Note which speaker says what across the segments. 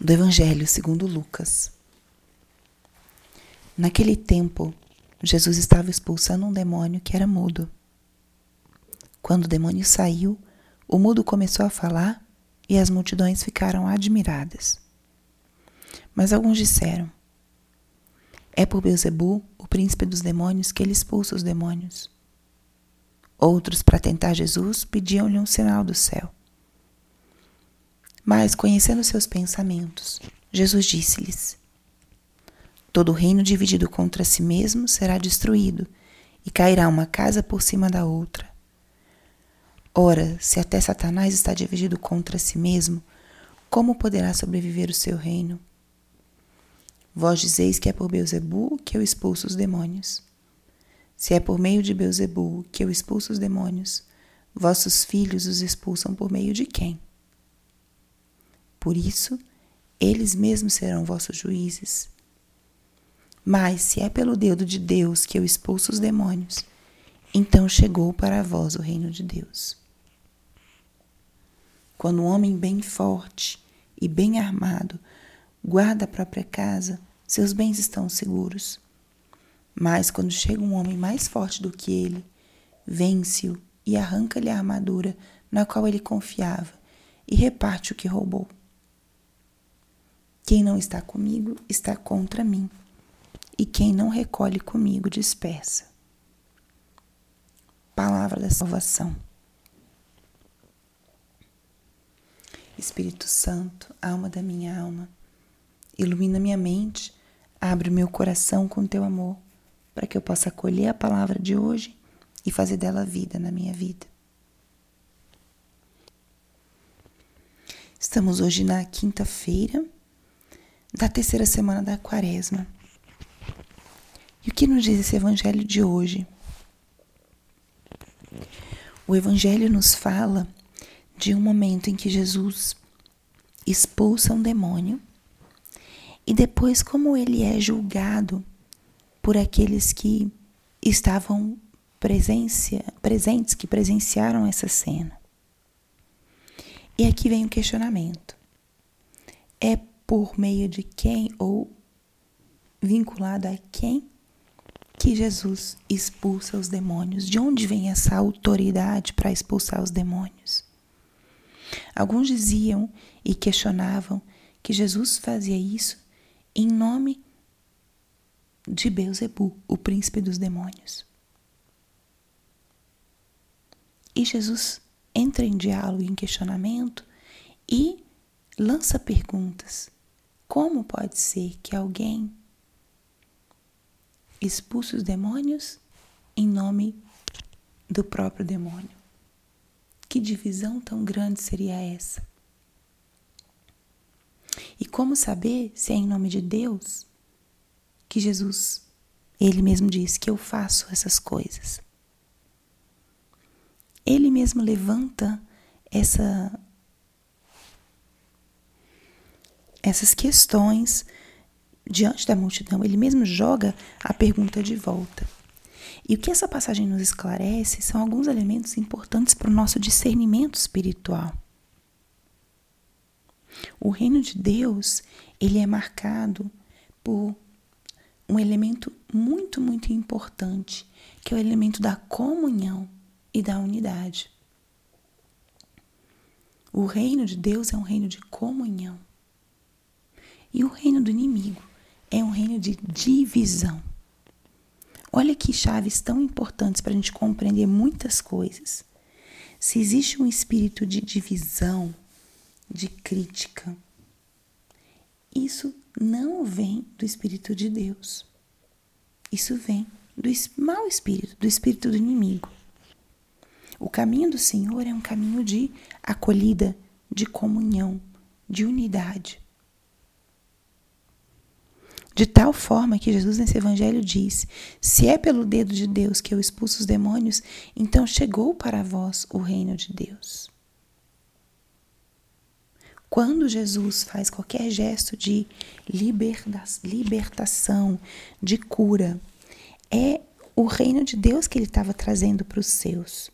Speaker 1: do Evangelho segundo Lucas. Naquele tempo, Jesus estava expulsando um demônio que era mudo. Quando o demônio saiu, o mudo começou a falar e as multidões ficaram admiradas. Mas alguns disseram: É por Beuzebu, o príncipe dos demônios, que ele expulsa os demônios. Outros, para tentar Jesus, pediam-lhe um sinal do céu. Mas, conhecendo seus pensamentos, Jesus disse-lhes: Todo reino dividido contra si mesmo será destruído, e cairá uma casa por cima da outra. Ora, se até Satanás está dividido contra si mesmo, como poderá sobreviver o seu reino? Vós dizeis que é por Beuzebu que eu expulso os demônios. Se é por meio de Beuzebu que eu expulso os demônios, vossos filhos os expulsam por meio de quem? Por isso, eles mesmos serão vossos juízes. Mas se é pelo dedo de Deus que eu expulso os demônios, então chegou para vós o reino de Deus. Quando um homem bem forte e bem armado guarda a própria casa, seus bens estão seguros. Mas quando chega um homem mais forte do que ele, vence-o e arranca-lhe a armadura na qual ele confiava e reparte o que roubou. Quem não está comigo está contra mim, e quem não recolhe comigo dispersa. Palavra da salvação. Espírito Santo, alma da minha alma, ilumina minha mente, abre o meu coração com teu amor, para que eu possa acolher a palavra de hoje e fazer dela vida na minha vida. Estamos hoje na quinta-feira da terceira semana da quaresma. E o que nos diz esse evangelho de hoje? O evangelho nos fala de um momento em que Jesus expulsa um demônio e depois como ele é julgado por aqueles que estavam presencia, presentes, que presenciaram essa cena. E aqui vem o questionamento. É por meio de quem ou vinculado a quem que Jesus expulsa os demônios? De onde vem essa autoridade para expulsar os demônios? Alguns diziam e questionavam que Jesus fazia isso em nome de Beuzebu, o príncipe dos demônios. E Jesus entra em diálogo, em questionamento e lança perguntas. Como pode ser que alguém expulse os demônios em nome do próprio demônio? Que divisão tão grande seria essa? E como saber se é em nome de Deus que Jesus, ele mesmo diz que eu faço essas coisas? Ele mesmo levanta essa essas questões diante da multidão, ele mesmo joga a pergunta de volta. E o que essa passagem nos esclarece são alguns elementos importantes para o nosso discernimento espiritual. O reino de Deus, ele é marcado por um elemento muito, muito importante, que é o elemento da comunhão e da unidade. O reino de Deus é um reino de comunhão. E o reino do inimigo é um reino de divisão. Olha que chaves tão importantes para a gente compreender muitas coisas. Se existe um espírito de divisão, de crítica, isso não vem do Espírito de Deus. Isso vem do mau espírito, do espírito do inimigo. O caminho do Senhor é um caminho de acolhida, de comunhão, de unidade. De tal forma que Jesus nesse evangelho diz: Se é pelo dedo de Deus que eu expulso os demônios, então chegou para vós o reino de Deus. Quando Jesus faz qualquer gesto de libertação, de cura, é o reino de Deus que ele estava trazendo para os seus.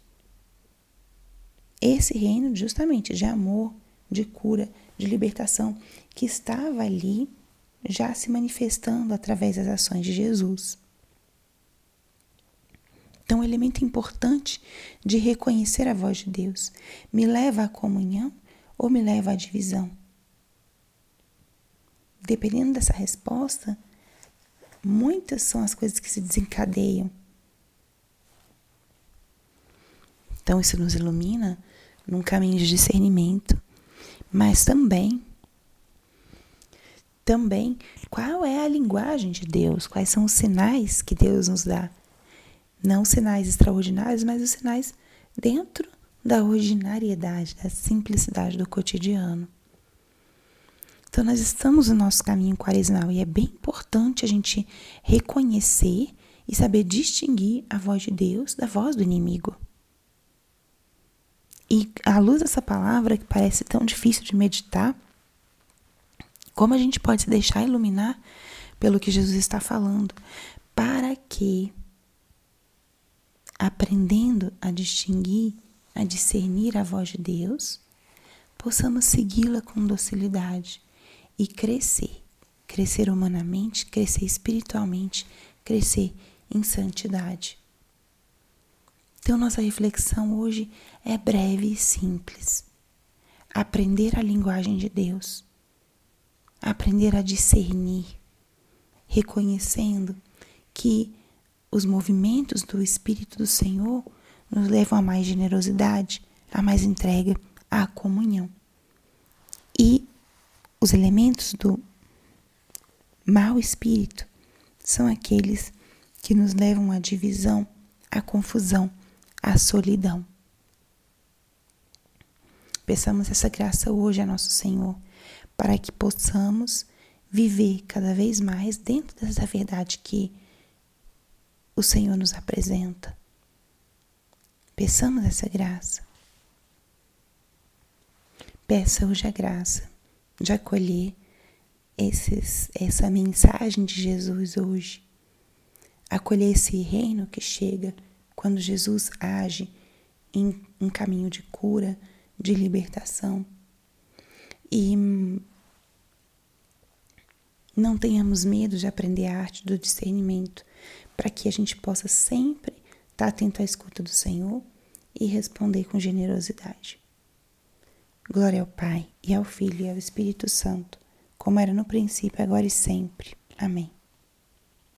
Speaker 1: Esse reino, justamente, de amor, de cura, de libertação que estava ali já se manifestando através das ações de Jesus. Então, um elemento importante de reconhecer a voz de Deus me leva à comunhão ou me leva à divisão? Dependendo dessa resposta, muitas são as coisas que se desencadeiam. Então, isso nos ilumina num caminho de discernimento, mas também também qual é a linguagem de Deus, quais são os sinais que Deus nos dá. Não sinais extraordinários, mas os sinais dentro da ordinariedade, da simplicidade do cotidiano. Então, nós estamos no nosso caminho quaresmal e é bem importante a gente reconhecer e saber distinguir a voz de Deus da voz do inimigo. E à luz dessa palavra, que parece tão difícil de meditar, como a gente pode se deixar iluminar pelo que Jesus está falando, para que, aprendendo a distinguir, a discernir a voz de Deus, possamos segui-la com docilidade e crescer. Crescer humanamente, crescer espiritualmente, crescer em santidade. Então, nossa reflexão hoje é breve e simples. Aprender a linguagem de Deus, aprender a discernir, reconhecendo que os movimentos do Espírito do Senhor nos levam a mais generosidade, a mais entrega, à comunhão. E os elementos do mau espírito são aqueles que nos levam à divisão, à confusão, a solidão. Peçamos essa graça hoje a nosso Senhor, para que possamos viver cada vez mais dentro dessa verdade que o Senhor nos apresenta. Peçamos essa graça. Peça hoje a graça de acolher esses, essa mensagem de Jesus hoje. Acolher esse reino que chega quando Jesus age em um caminho de cura, de libertação. E não tenhamos medo de aprender a arte do discernimento, para que a gente possa sempre estar atento à escuta do Senhor e responder com generosidade. Glória ao Pai, e ao Filho, e ao Espírito Santo, como era no princípio, agora e sempre. Amém.